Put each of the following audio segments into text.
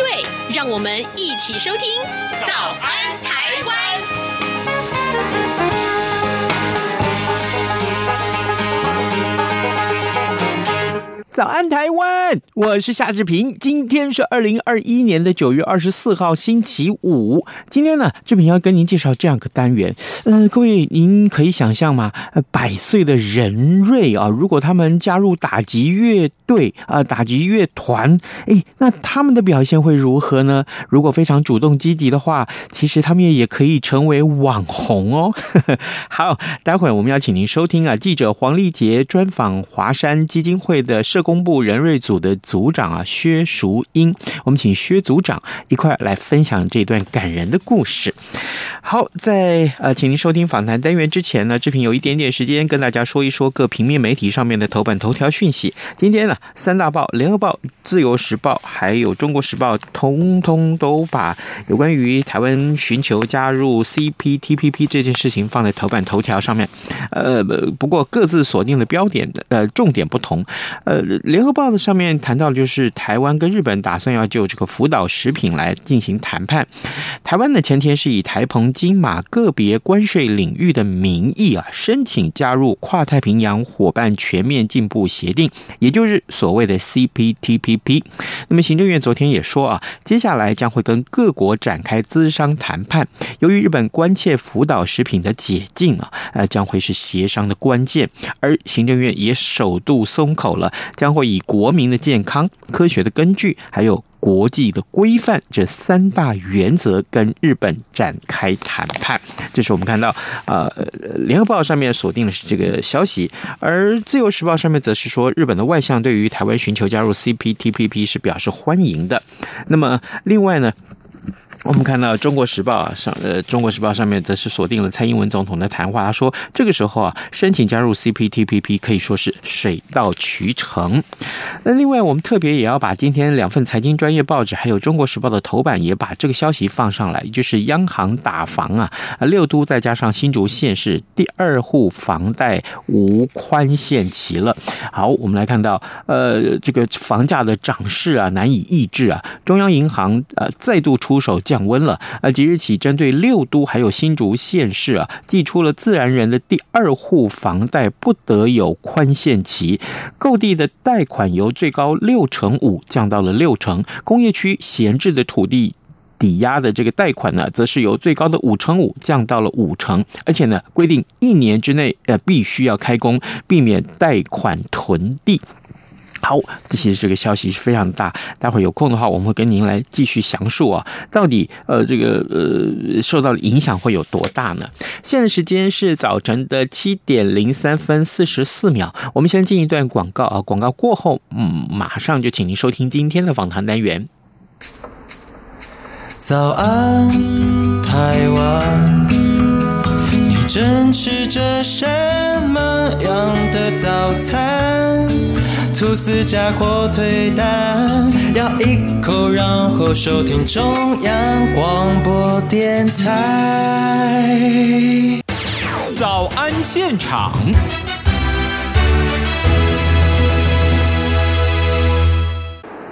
对，让我们一起收听《早安台湾》。早安，台湾！我是夏志平。今天是二零二一年的九月二十四号，星期五。今天呢，志平要跟您介绍这样一个单元。嗯、呃，各位，您可以想象吗？百岁的人瑞啊，如果他们加入打击乐队啊、呃，打击乐团，诶，那他们的表现会如何呢？如果非常主动积极的话，其实他们也可以成为网红哦。好，待会我们要请您收听啊，记者黄丽杰专访华山基金会的社工部人瑞组的组长啊，薛淑英，我们请薛组长一块来分享这段感人的故事。好，在呃，请您收听访谈单元之前呢，志平有一点点时间跟大家说一说各平面媒体上面的头版头条讯息。今天呢，三大报《联合报》、《自由时报》还有《中国时报》，通通都把有关于台湾寻求加入 CPTPP 这件事情放在头版头条上面。呃，不过各自锁定的标点的呃重点不同。呃，《联合报》的上面谈到就是台湾跟日本打算要就这个福岛食品来进行谈判。台湾呢，前天是以台澎金马个别关税领域的名义啊，申请加入跨太平洋伙伴全面进步协定，也就是所谓的 CPTPP。那么行政院昨天也说啊，接下来将会跟各国展开资商谈判。由于日本关切福岛食品的解禁啊，呃，将会是协商的关键。而行政院也首度松口了，将会以国民的健康、科学的根据，还有国际的规范这三大原则跟日本展开谈判，这是我们看到呃，联合报上面锁定的是这个消息，而自由时报上面则是说，日本的外相对于台湾寻求加入 CPTPP 是表示欢迎的。那么另外呢，我们看到《中国时报》啊上，呃，《中国时报》上面则是锁定了蔡英文总统的谈话，他说这个时候啊，申请加入 CPTPP 可以说是水到渠成。那另外，我们特别也要把今天两份财经专业报纸，还有《中国时报》的头版也把这个消息放上来，就是央行打房啊，六都再加上新竹县市第二户房贷无宽限期了。好，我们来看到，呃，这个房价的涨势啊难以抑制啊，中央银行呃再度出手。降温了，呃，即日起针对六都还有新竹县市啊，寄出了自然人的第二户房贷不得有宽限期，购地的贷款由最高六成五降到了六成，工业区闲置的土地抵押的这个贷款呢，则是由最高的五成五降到了五成，而且呢，规定一年之内呃必须要开工，避免贷款囤地。好，这些这个消息是非常大。待会儿有空的话，我们会跟您来继续详述啊，到底呃这个呃受到的影响会有多大呢？现在时间是早晨的七点零三分四十四秒，我们先进一段广告啊，广告过后，嗯，马上就请您收听今天的访谈单元。早安，台湾，你正吃着什么样的早餐？吐司加火腿蛋，咬一口，然后收听中央广播电台。早安现场，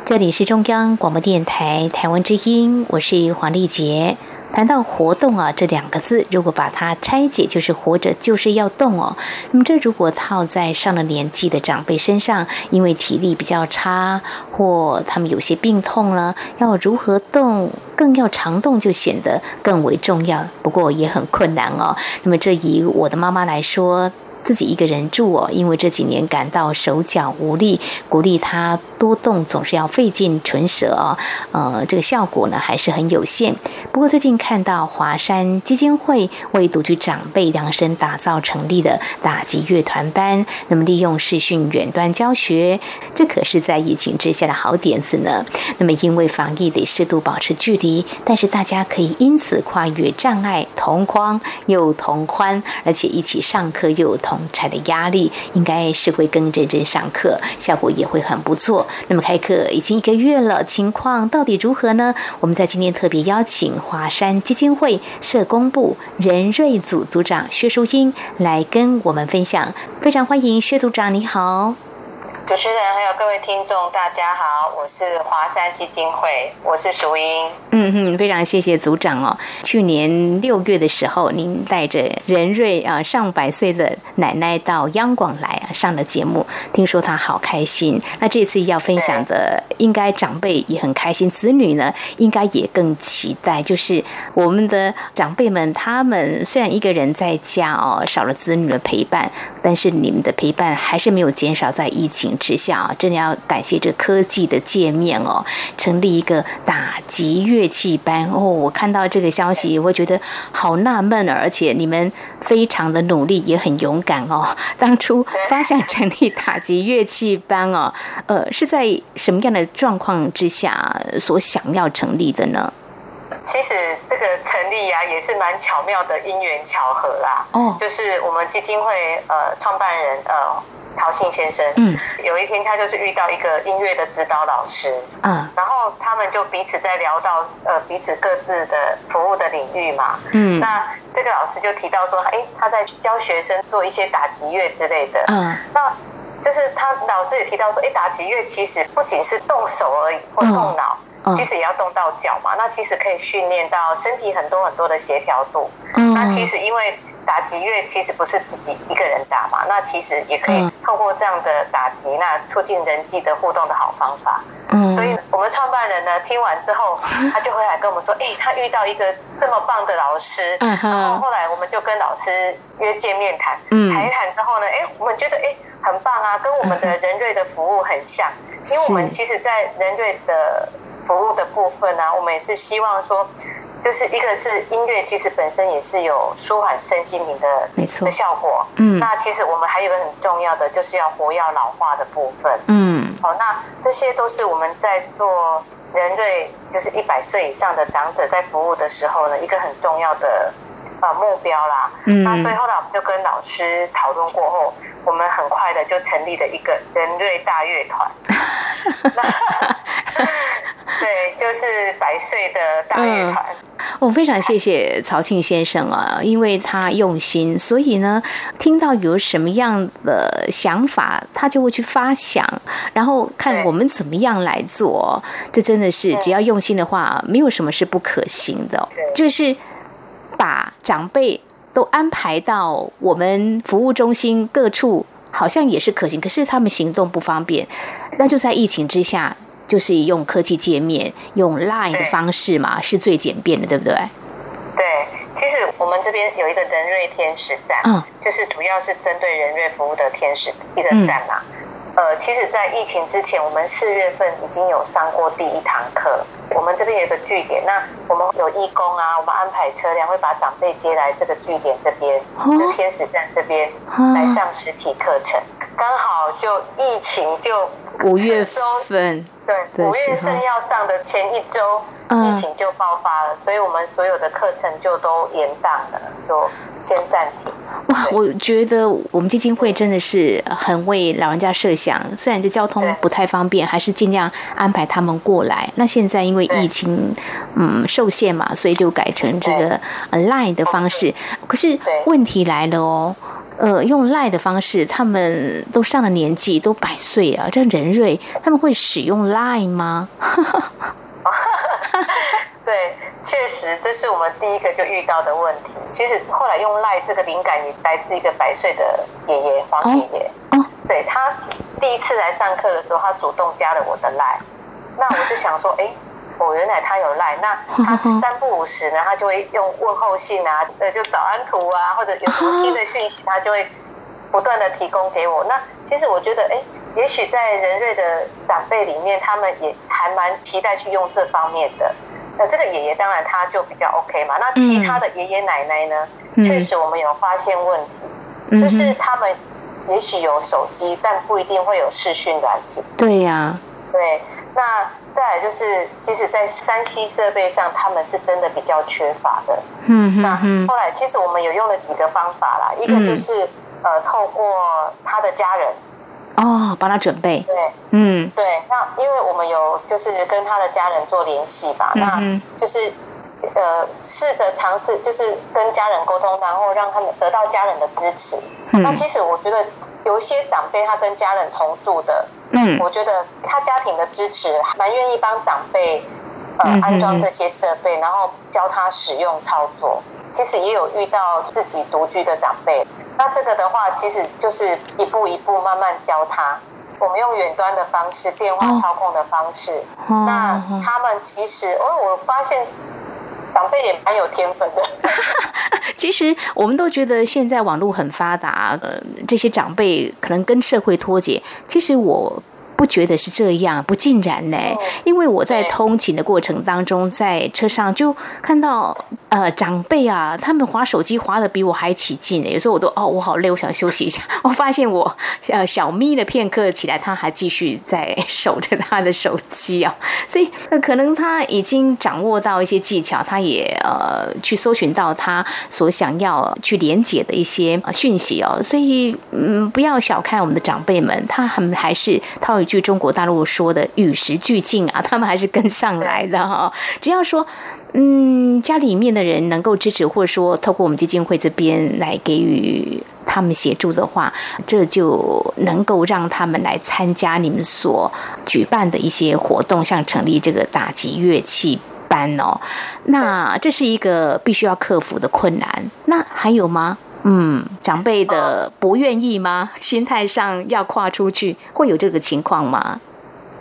这里是中央广播电台台湾之音，我是黄丽杰。谈到活动啊，这两个字，如果把它拆解，就是活着就是要动哦。那么这如果套在上了年纪的长辈身上，因为体力比较差，或他们有些病痛了，要如何动，更要常动，就显得更为重要。不过也很困难哦。那么这以我的妈妈来说。自己一个人住哦，因为这几年感到手脚无力，鼓励他多动，总是要费尽唇舌哦。呃，这个效果呢还是很有限。不过最近看到华山基金会为独居长辈量身打造成立的打击乐团班，那么利用视讯远端教学，这可是在疫情之下的好点子呢。那么因为防疫得适度保持距离，但是大家可以因此跨越障碍，同框又同欢，而且一起上课又同。产的压力应该是会更认真上课，效果也会很不错。那么开课已经一个月了，情况到底如何呢？我们在今天特别邀请华山基金会社工部人瑞组组长薛淑英来跟我们分享，非常欢迎薛组长，你好。主持人还有各位听众，大家好，我是华山基金会，我是淑英。嗯哼，非常谢谢组长哦。去年六月的时候，您带着仁瑞啊上百岁的奶奶到央广来啊上了节目，听说她好开心。那这次要分享的，应该长辈也很开心，子女呢应该也更期待。就是我们的长辈们，他们虽然一个人在家哦，少了子女的陪伴，但是你们的陪伴还是没有减少，在疫情之下啊，真的要感谢这科技的界面哦，成立一个打击乐器班哦。我看到这个消息，我觉得好纳闷，而且你们非常的努力，也很勇敢哦。当初发想成立打击乐器班哦，呃，是在什么样的状况之下所想要成立的呢？其实这个成立啊，也是蛮巧妙的因缘巧合啦。哦，就是我们基金会呃创办人呃。曹信先生，嗯，有一天他就是遇到一个音乐的指导老师，嗯，然后他们就彼此在聊到呃彼此各自的服务的领域嘛，嗯，那这个老师就提到说，哎，他在教学生做一些打击乐之类的，嗯，那就是他老师也提到说，哎，打击乐其实不仅是动手而已或动脑，嗯，其实也要动到脚嘛，那其实可以训练到身体很多很多的协调度，嗯，那其实因为。打击乐其实不是自己一个人打嘛，那其实也可以透过这样的打击，那促进人际的互动的好方法。嗯，所以我们创办人呢，听完之后，他就会来跟我们说，哎、欸，他遇到一个这么棒的老师，嗯然后后来我们就跟老师约见面谈，谈一谈之后呢，哎、欸，我们觉得哎、欸、很棒啊，跟我们的人瑞的服务很像，因为我们其实，在人瑞的服务的部分呢、啊，我们也是希望说。就是一个是音乐，其实本身也是有舒缓身心灵的没错的效果。嗯，那其实我们还有一个很重要的，就是要活要老化的部分。嗯，好，那这些都是我们在做人类，就是一百岁以上的长者在服务的时候呢，一个很重要的呃目标啦。嗯，那所以后来我们就跟老师讨论过后，我们很快的就成立了一个人瑞大乐团。对，就是百岁的大乐团。嗯我非常谢谢曹庆先生啊，因为他用心，所以呢，听到有什么样的想法，他就会去发想，然后看我们怎么样来做。这真的是只要用心的话，没有什么是不可行的。就是把长辈都安排到我们服务中心各处，好像也是可行，可是他们行动不方便，那就在疫情之下。就是用科技界面，用 Line 的方式嘛，是最简便的，对不对？对，其实我们这边有一个人瑞天使站，嗯，就是主要是针对人瑞服务的天使一个站嘛。嗯、呃，其实，在疫情之前，我们四月份已经有上过第一堂课。我们这边有一个据点，那我们有义工啊，我们安排车辆会把长辈接来这个据点这边，哦、天使站这边来上实体课程。刚好就疫情就五月份。对，五月正要上的前一周，嗯、疫情就爆发了，所以我们所有的课程就都延档了，就先暂停。哇，我觉得我们基金会真的是很为老人家设想，虽然这交通不太方便，还是尽量安排他们过来。那现在因为疫情，嗯，受限嘛，所以就改成这个 Line 的方式。可是问题来了哦。呃，用赖的方式，他们都上了年纪，都百岁啊，这人瑞他们会使用赖吗？对，确实这是我们第一个就遇到的问题。其实后来用赖这个灵感也来自一个百岁的爷爷黄爷爷。哦，对，他第一次来上课的时候，他主动加了我的赖，那我就想说，哎。哦，原来他有赖，那他三不五时呢，他就会用问候信啊，呃，就早安图啊，或者有什么新的讯息，他就会不断的提供给我。那其实我觉得，哎，也许在人瑞的长辈里面，他们也还蛮期待去用这方面的。那这个爷爷当然他就比较 OK 嘛。那其他的爷爷奶奶呢？嗯、确实我们有发现问题，嗯、就是他们也许有手机，但不一定会有视讯软体。对呀、啊，对。那再来就是，其实，在三 C 设备上，他们是真的比较缺乏的。嗯，那后来其实我们有用了几个方法啦，一个就是、嗯、呃，透过他的家人。哦，帮他准备。对，嗯，对。那因为我们有就是跟他的家人做联系吧，嗯、那就是呃试着尝试，就是跟家人沟通，然后让他们得到家人的支持。嗯、那其实我觉得有一些长辈他跟家人同住的，嗯，我觉得他家庭的支持蛮愿意帮长辈呃安装这些设备，然后教他使用操作。其实也有遇到自己独居的长辈。那这个的话，其实就是一步一步慢慢教他。我们用远端的方式，电话操控的方式。哦、那他们其实，哦，我发现长辈也蛮有天分的。其实我们都觉得现在网络很发达，呃，这些长辈可能跟社会脱节。其实我。不觉得是这样，不尽然呢。因为我在通勤的过程当中，在车上就看到呃长辈啊，他们划手机划的比我还起劲呢。有时候我都哦，我好累，我想休息一下。我发现我呃小眯了片刻起来，他还继续在守着他的手机啊。所以呃可能他已经掌握到一些技巧，他也呃去搜寻到他所想要去连接的一些讯息哦。所以嗯，不要小看我们的长辈们，他们还是套。据中国大陆说的与时俱进啊，他们还是跟上来的哈。只要说，嗯，家里面的人能够支持，或者说透过我们基金会这边来给予他们协助的话，这就能够让他们来参加你们所举办的一些活动，像成立这个打击乐器班哦。那这是一个必须要克服的困难。那还有吗？嗯，长辈的不愿意吗？哦、心态上要跨出去，会有这个情况吗？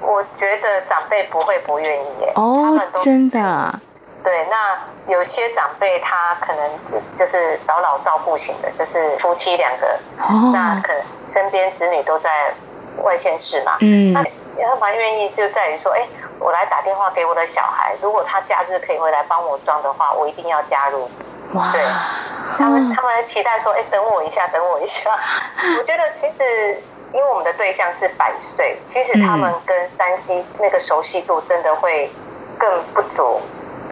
我觉得长辈不会不愿意耶。哦，真的。对，那有些长辈他可能就是老老照顾型的，就是夫妻两个，哦、那可能身边子女都在外县市嘛。嗯，那他蛮愿意，就在于说，哎，我来打电话给我的小孩，如果他假日可以回来帮我装的话，我一定要加入。哇，对。他们他们还期待说：“哎，等我一下，等我一下。”我觉得其实，因为我们的对象是百岁，其实他们跟山西那个熟悉度真的会更不足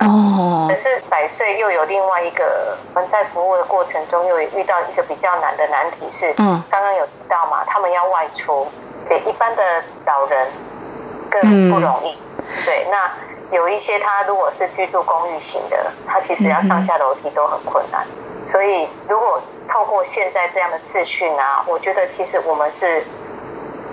哦。可是百岁又有另外一个，我们在服务的过程中又遇到一个比较难的难题是，嗯，刚刚有提到嘛，他们要外出，给一般的老人更不容易。对，那有一些他如果是居住公寓型的，他其实要上下楼梯都很困难。所以，如果透过现在这样的视讯啊，我觉得其实我们是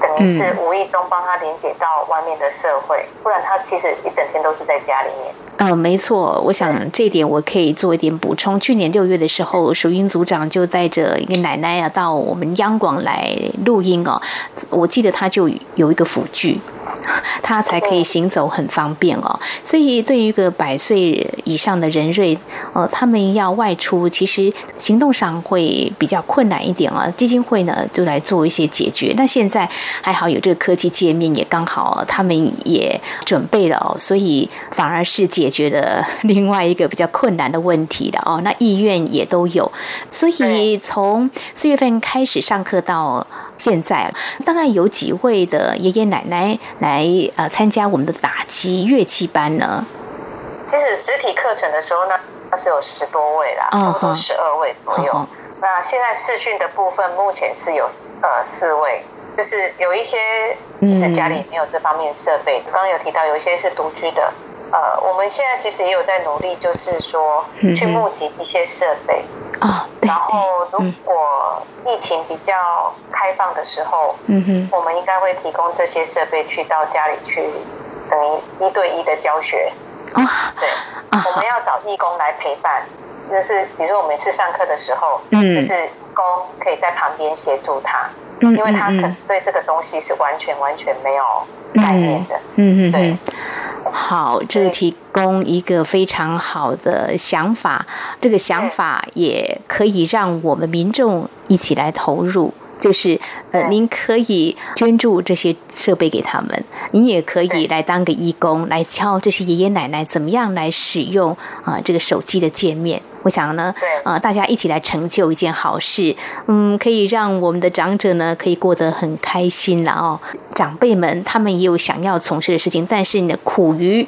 等于是无意中帮他连接到外面的社会，不然他其实一整天都是在家里面。嗯、呃，没错，我想这一点我可以做一点补充。去年六月的时候，淑英组长就带着一个奶奶啊到我们央广来录音哦。我记得他就有一个辅具。他才可以行走很方便哦，所以对于一个百岁以上的人瑞，呃，他们要外出，其实行动上会比较困难一点啊。基金会呢，就来做一些解决。那现在还好有这个科技界面，也刚好他们也准备了哦，所以反而是解决了另外一个比较困难的问题的哦。那意愿也都有，所以从四月份开始上课到。现在大概有几位的爷爷奶奶来呃参加我们的打击乐器班呢？其实实体课程的时候呢，它是有十多位啦，差不多十二位左右。哦、那现在视讯的部分目前是有呃四位，就是有一些其实家里没有这方面设备，刚刚、嗯、有提到有一些是独居的。呃，我们现在其实也有在努力，就是说去募集一些设备啊。嗯、然后，如果疫情比较开放的时候，嗯哼，我们应该会提供这些设备去到家里去，等于一对一的教学。啊，对，啊、我们要找义工来陪伴，就是比如说我每次上课的时候，嗯，就是义工可以在旁边协助他，嗯，因为他可能对这个东西是完全完全没有概念的，嗯嗯，对。好，这个提供一个非常好的想法，这个想法也可以让我们民众一起来投入。就是呃，您可以捐助这些设备给他们，您也可以来当个义工，来教这些爷爷奶奶怎么样来使用啊、呃、这个手机的界面。我想呢，呃，大家一起来成就一件好事，嗯，可以让我们的长者呢可以过得很开心了哦。长辈们他们也有想要从事的事情，但是呢，苦于。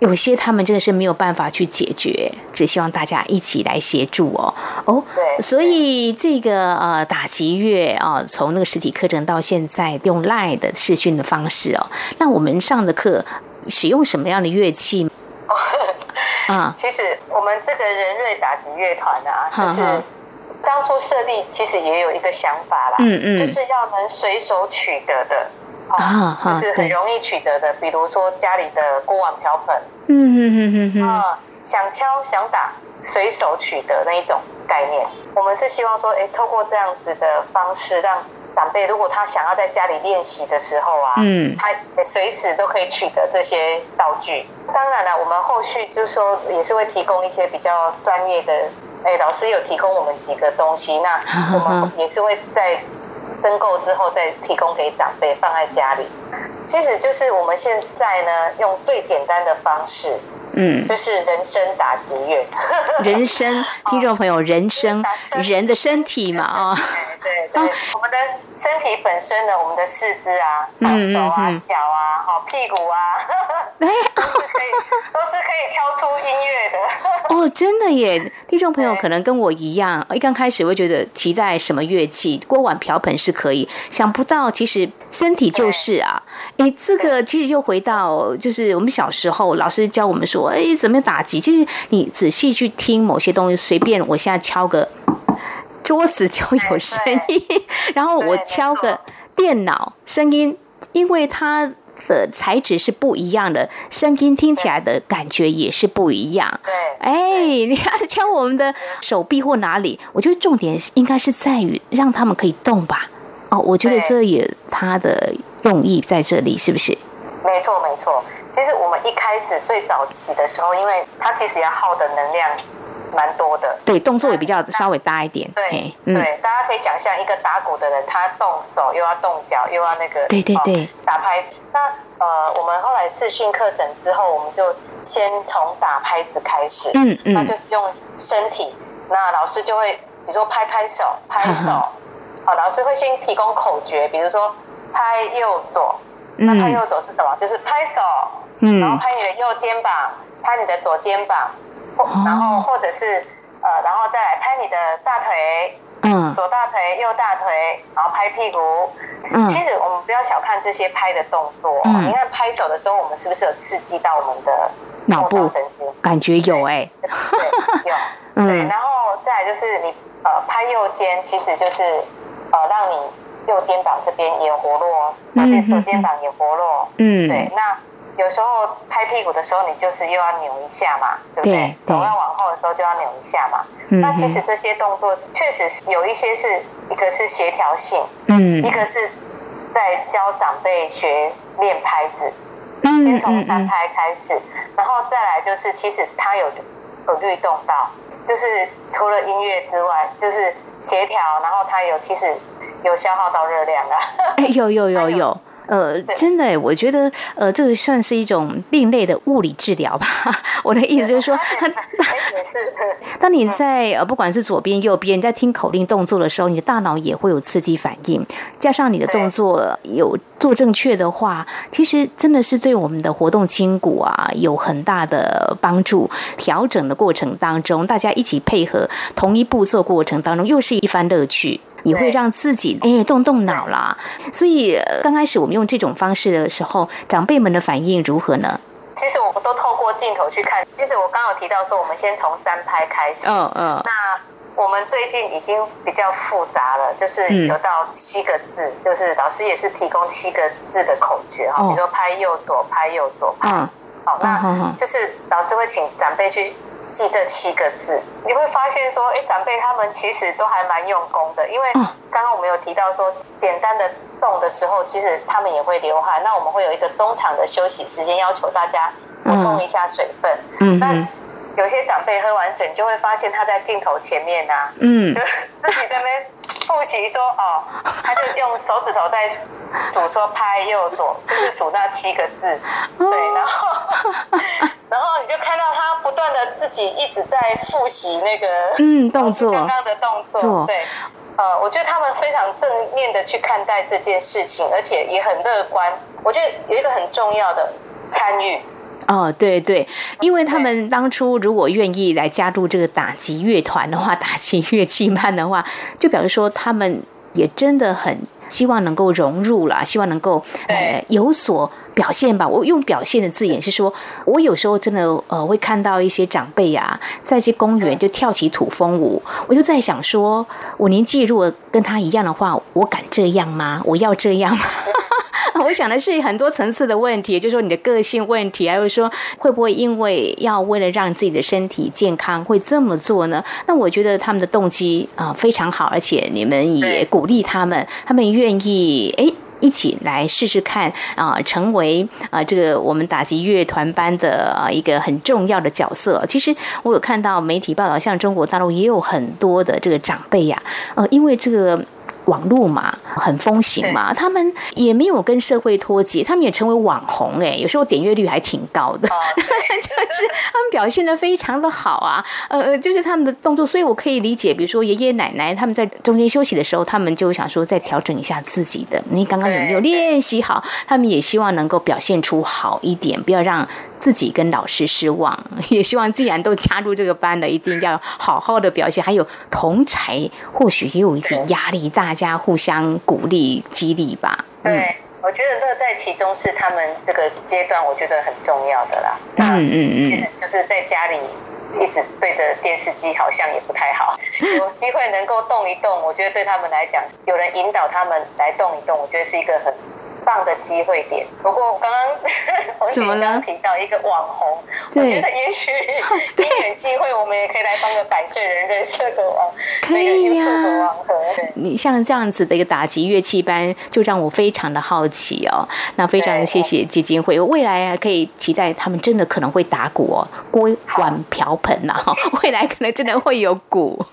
有些他们真的是没有办法去解决，只希望大家一起来协助哦哦，对，所以这个呃打击乐啊，从那个实体课程到现在用 LINE 的视讯的方式哦，那我们上的课使用什么样的乐器？啊，其实我们这个人瑞打击乐团啊，就是当初设立其实也有一个想法啦，嗯嗯，就是要能随手取得的。啊，就是很容易取得的，比如说家里的锅碗瓢盆，嗯嗯嗯嗯啊，想敲想打，随手取得那一种概念。我们是希望说，哎，透过这样子的方式，让长辈如果他想要在家里练习的时候啊，嗯，他随时都可以取得这些道具。当然了，我们后续就是说，也是会提供一些比较专业的，哎，老师有提供我们几个东西，那我们也是会在。申购之后再提供给长辈放在家里，其实就是我们现在呢用最简单的方式，嗯，就是人生打击乐。人生，听众朋友，人生，人的身体嘛，啊，对对对，我们的身体本身的，我们的四肢啊，手啊，脚啊，好屁股啊，都是可以，都是可以敲出音乐的。哦，真的耶！听众朋友可能跟我一样，一刚开始会觉得期待什么乐器，锅碗瓢盆是可以，想不到其实身体就是啊。哎，这个其实又回到就是我们小时候老师教我们说，哎，怎么打击？其实你仔细去听某些东西，随便我现在敲个桌子就有声音，然后我敲个电脑声音，因为它。的材质是不一样的，声音听起来的感觉也是不一样。对，哎，你看敲我们的手臂或哪里，我觉得重点应该是在于让他们可以动吧。哦，我觉得这也它的用意在这里，是不是？没错，没错。其实我们一开始最早期的时候，因为它其实要耗的能量。蛮多的，对，动作也比较稍微大一点。对，嗯、对，大家可以想象一个打鼓的人，他动手又要动脚，又要那个，对对对，打拍。那呃，我们后来试训课程之后，我们就先从打拍子开始，嗯嗯，那就是用身体。那老师就会，比如说拍拍手，拍手，好、哦，老师会先提供口诀，比如说拍右左，那拍右左是什么？嗯、就是拍手，嗯，然后拍你的右肩膀，拍你的左肩膀。然后或者是呃，然后再来拍你的大腿，嗯，左大腿、右大腿，然后拍屁股。嗯，其实我们不要小看这些拍的动作。嗯，你看拍手的时候，我们是不是有刺激到我们的脑部神经？感觉有哎，对，有。对，然后再来就是你呃拍右肩，其实就是呃让你右肩膀这边也活络，而且左肩膀也活络。嗯，对，那。有时候拍屁股的时候，你就是又要扭一下嘛，对不对？对，手要往后的时候就要扭一下嘛。嗯、那其实这些动作确实是有一些是一个是协调性，嗯，一个是在教长辈学练拍子，嗯，先从三拍开始，然后再来就是其实它有有律动到，就是除了音乐之外，就是协调，然后它有其实有消耗到热量啊，哎，有有 有有。呃，真的，我觉得，呃，这个算是一种另类的物理治疗吧。我的意思就是说，当你在呃，不管是左边、右边，你在听口令动作的时候，你的大脑也会有刺激反应，加上你的动作有做正确的话，其实真的是对我们的活动筋骨啊有很大的帮助。调整的过程当中，大家一起配合同一步骤过程当中，又是一番乐趣。也会让自己哎动动脑啦，所以刚开始我们用这种方式的时候，长辈们的反应如何呢？其实我们都透过镜头去看。其实我刚刚有提到说，我们先从三拍开始。嗯嗯。那我们最近已经比较复杂了，就是有到七个字，嗯、就是老师也是提供七个字的口诀哈，比如说拍右左，拍右左，拍。嗯。好，那就是老师会请长辈去。记这七个字，你会发现说，哎，长辈他们其实都还蛮用功的，因为刚刚我们有提到说，简单的动的时候，其实他们也会流汗。那我们会有一个中场的休息时间，要求大家补充一下水分。嗯，那有些长辈喝完水，你就会发现他在镜头前面呐、啊，嗯，就 自己在那边复习说哦，他就用手指头在数说拍右左，就是数那七个字，对，然后就看到他不断的自己一直在复习那个嗯动作刚刚的动作，对，呃，我觉得他们非常正面的去看待这件事情，而且也很乐观。我觉得有一个很重要的参与。哦，对对，因为他们当初如果愿意来加入这个打击乐团的话，打击乐器班的话，就表示说他们也真的很希望能够融入了，希望能够呃有所表现吧。我用表现的字眼是说，我有时候真的呃会看到一些长辈啊，在一些公园就跳起土风舞，我就在想说，我年纪如果跟他一样的话，我敢这样吗？我要这样吗？我想的是很多层次的问题，就是说你的个性问题，还有说会不会因为要为了让自己的身体健康会这么做呢？那我觉得他们的动机啊非常好，而且你们也鼓励他们，他们愿意哎一起来试试看啊，成为啊这个我们打击乐团班的啊一个很重要的角色。其实我有看到媒体报道，像中国大陆也有很多的这个长辈呀，呃，因为这个。网络嘛，很风行嘛，他们也没有跟社会脱节，他们也成为网红哎，有时候点阅率还挺高的，就是他们表现的非常的好啊，呃，就是他们的动作，所以我可以理解，比如说爷爷奶奶他们在中间休息的时候，他们就想说再调整一下自己的，你刚刚有没有练习好？他们也希望能够表现出好一点，不要让自己跟老师失望，也希望既然都加入这个班了，一定要好好的表现，还有同才或许也有一点压力大。家互相鼓励激励吧。对，嗯、我觉得乐在其中是他们这个阶段，我觉得很重要的啦。嗯嗯嗯，其实就是在家里一直对着电视机，好像也不太好。有机会能够动一动，我觉得对他们来讲，有人引导他们来动一动，我觉得是一个很。棒的机会点。不过刚刚 怎么刚刚提到一个网红，我觉得也许因缘际会，我们也可以来当个百岁人认识个网，可以呀、啊。你像这样子的一个打击乐器班，就让我非常的好奇哦。那非常谢谢基金会，未来啊可以期待他们真的可能会打鼓哦，锅碗瓢盆呐、啊，未来可能真的会有鼓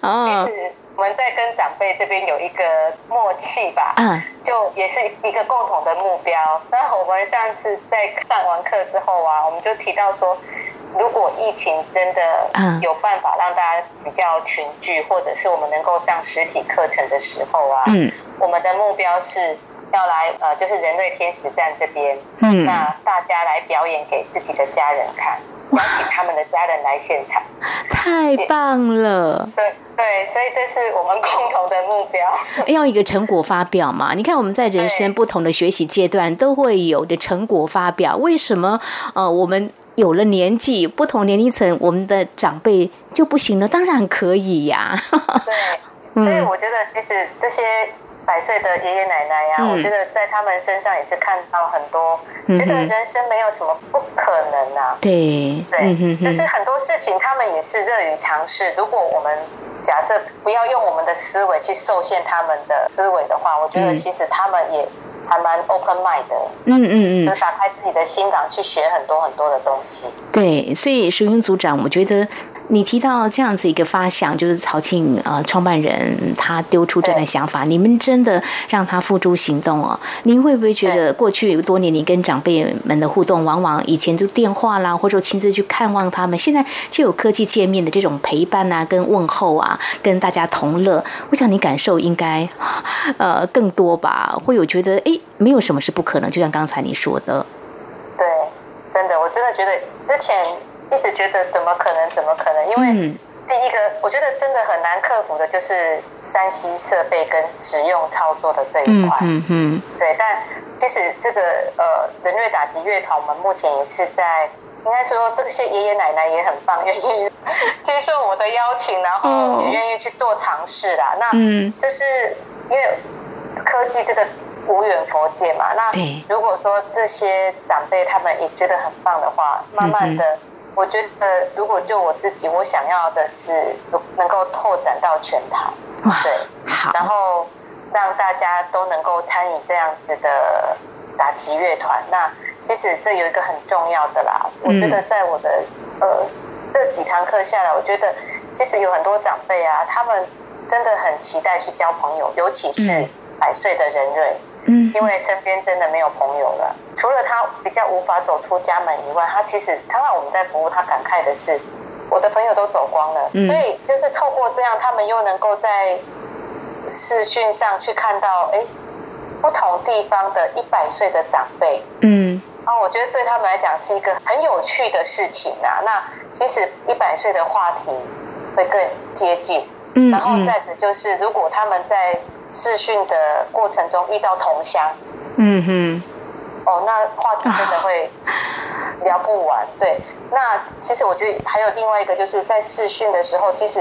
哦。我们在跟长辈这边有一个默契吧，嗯，就也是一个共同的目标。那我们上次在上完课之后啊，我们就提到说，如果疫情真的有办法让大家比较群聚，或者是我们能够上实体课程的时候啊，嗯，我们的目标是要来呃，就是人类天使站这边，嗯，那大家来表演给自己的家人看。邀请他们的家人来现场，太棒了！所以，对，所以这是我们共同的目标。要一个成果发表嘛？你看，我们在人生不同的学习阶段都会有的成果发表。为什么？呃，我们有了年纪，不同年龄层，我们的长辈就不行了？当然可以呀。对，所以我觉得其实这些。百岁的爷爷奶奶呀、啊，嗯、我觉得在他们身上也是看到很多，觉得人生没有什么不可能啊。对对，就、嗯、是很多事情他们也是乐于尝试。如果我们假设不要用我们的思维去受限他们的思维的话，我觉得其实他们也还蛮 open mind 的。嗯嗯嗯，就打开自己的心脏去学很多很多的东西。对，所以石云组长，我觉得。你提到这样子一个发想，就是曹庆呃创办人他丢出这样的想法，你们真的让他付诸行动哦。您会不会觉得过去多年你跟长辈们的互动，往往以前就电话啦，或者亲自去看望他们，现在就有科技界面的这种陪伴啊，跟问候啊，跟大家同乐。我想你感受应该呃更多吧，会有觉得哎，没有什么是不可能，就像刚才你说的。对，真的，我真的觉得之前。一直觉得怎么可能？怎么可能？因为第一个，我觉得真的很难克服的，就是山西设备跟使用操作的这一块。嗯嗯。对，但其实这个呃，人瑞打击乐团，我们目前也是在，应该说这些爷爷奶奶也很棒，愿意接受我的邀请，然后也愿意去做尝试啦。那嗯，就是因为科技这个无远佛界嘛。那如果说这些长辈他们也觉得很棒的话，慢慢的。我觉得，如果就我自己，我想要的是能够拓展到全台，对，好，然后让大家都能够参与这样子的打击乐团。那其实这有一个很重要的啦，我觉得在我的呃这几堂课下来，我觉得其实有很多长辈啊，他们真的很期待去交朋友，尤其是百岁的人瑞。嗯，因为身边真的没有朋友了，除了他比较无法走出家门以外，他其实常常我们在服务，他感慨的是，我的朋友都走光了。嗯，所以就是透过这样，他们又能够在视讯上去看到，哎，不同地方的一百岁的长辈。嗯，啊，我觉得对他们来讲是一个很有趣的事情啊。那其实一百岁的话题会更接近。嗯，然后再者就是，如果他们在视讯的过程中遇到同乡，嗯哼，哦，那话题真的会聊不完。对，那其实我觉得还有另外一个，就是在试训的时候，其实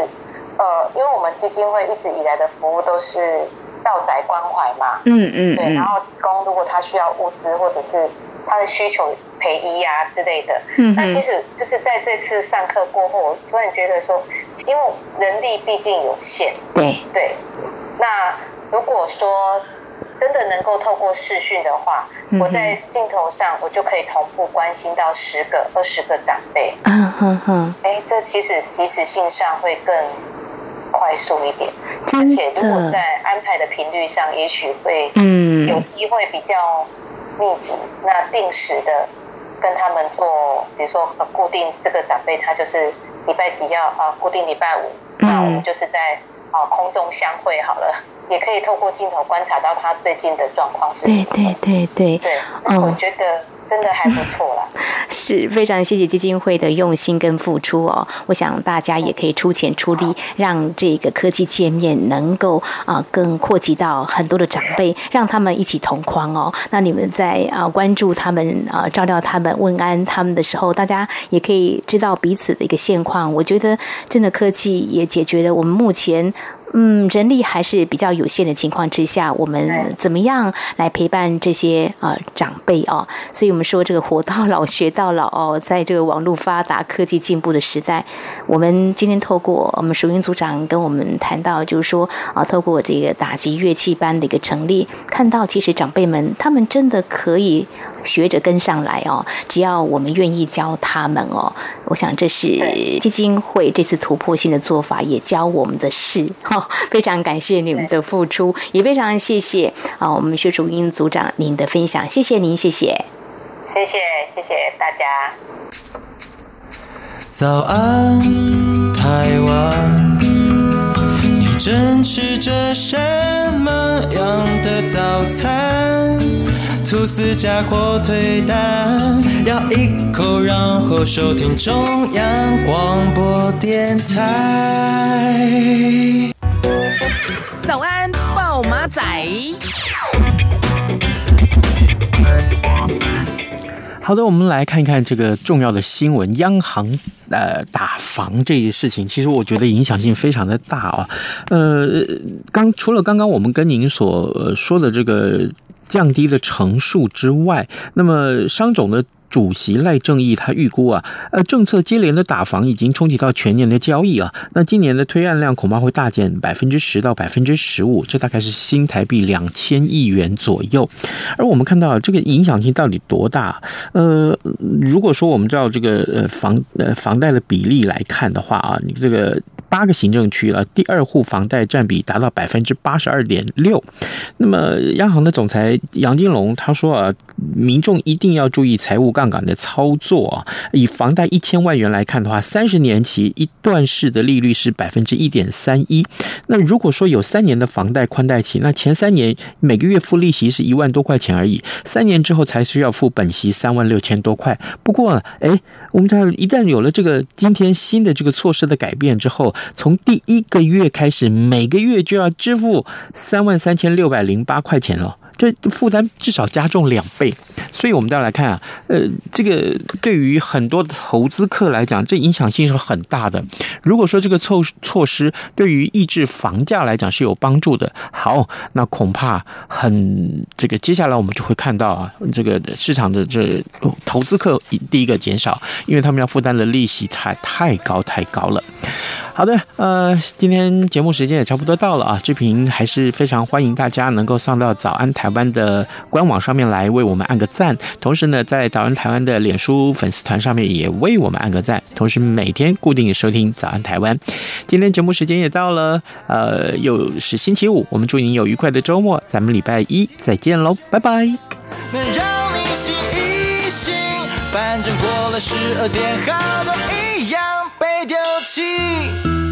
呃，因为我们基金会一直以来的服务都是道宅关怀嘛，嗯嗯，对，然后提供如果他需要物资或者是他的需求陪医啊之类的，嗯，那其实就是在这次上课过后，我突然觉得说，因为人力毕竟有限，对。对，那。如果说真的能够透过视讯的话，嗯、我在镜头上我就可以同步关心到十个、二十个长辈。嗯哼哼，哎，这其实即时性上会更快速一点，而且如果在安排的频率上，也许会嗯有机会比较密集。那定时的跟他们做，比如说固定这个长辈，他就是礼拜几要啊，固定礼拜五，嗯、那我们就是在啊空中相会好了。也可以透过镜头观察到他最近的状况是。对对对对对，我觉得真的还不错啦。是非常谢谢基金会的用心跟付出哦。我想大家也可以出钱出力，让这个科技界面能够啊更扩及到很多的长辈，让他们一起同框哦。那你们在啊关注他们啊照料他们问安他们的时候，大家也可以知道彼此的一个现况。我觉得真的科技也解决了我们目前。嗯，人力还是比较有限的情况之下，我们怎么样来陪伴这些呃长辈哦？所以我们说这个活到老学到老哦，在这个网络发达、科技进步的时代，我们今天透过我们熟英组长跟我们谈到，就是说啊，透过这个打击乐器班的一个成立，看到其实长辈们他们真的可以学着跟上来哦，只要我们愿意教他们哦，我想这是基金会这次突破性的做法，也教我们的事哈。非常感谢你们的付出，也非常谢谢啊，我们薛楚英组长您的分享，谢谢您，谢谢，谢谢，谢谢大家。早安，台湾，你正吃着什么样的早餐？吐司加火腿蛋，咬一口，然后收听中央广播电台。早安，报马仔。好的，我们来看一看这个重要的新闻：央行呃打房这一事情，其实我觉得影响性非常的大啊。呃，刚除了刚刚我们跟您所说的这个降低的成数之外，那么商总的。主席赖正义他预估啊，呃，政策接连的打房已经冲击到全年的交易啊，那今年的推案量恐怕会大减百分之十到百分之十五，这大概是新台币两千亿元左右。而我们看到这个影响性到底多大？呃，如果说我们照这个呃房呃房贷的比例来看的话啊，你这个。八个行政区了，第二户房贷占比达到百分之八十二点六。那么，央行的总裁杨金龙他说啊，民众一定要注意财务杠杠杆的操作啊。以房贷一千万元来看的话，三十年期一段式的利率是百分之一点三一。那如果说有三年的房贷宽带期，那前三年每个月付利息是一万多块钱而已，三年之后才需要付本息三万六千多块。不过，哎，我们知道一旦有了这个今天新的这个措施的改变之后，从第一个月开始，每个月就要支付三万三千六百零八块钱了。这负担至少加重两倍，所以我们再来看啊，呃，这个对于很多投资客来讲，这影响性是很大的。如果说这个措措施对于抑制房价来讲是有帮助的，好，那恐怕很这个接下来我们就会看到啊，这个市场的这投资客第一个减少，因为他们要负担的利息太太高太高了。好的，呃，今天节目时间也差不多到了啊。志平还是非常欢迎大家能够上到早安台湾的官网上面来为我们按个赞，同时呢，在早安台湾的脸书粉丝团上面也为我们按个赞，同时每天固定收听早安台湾。今天节目时间也到了，呃，又是星期五，我们祝您有愉快的周末，咱们礼拜一再见喽，拜拜。能让你醒一醒，反正过了十二点，好多一样被丢弃。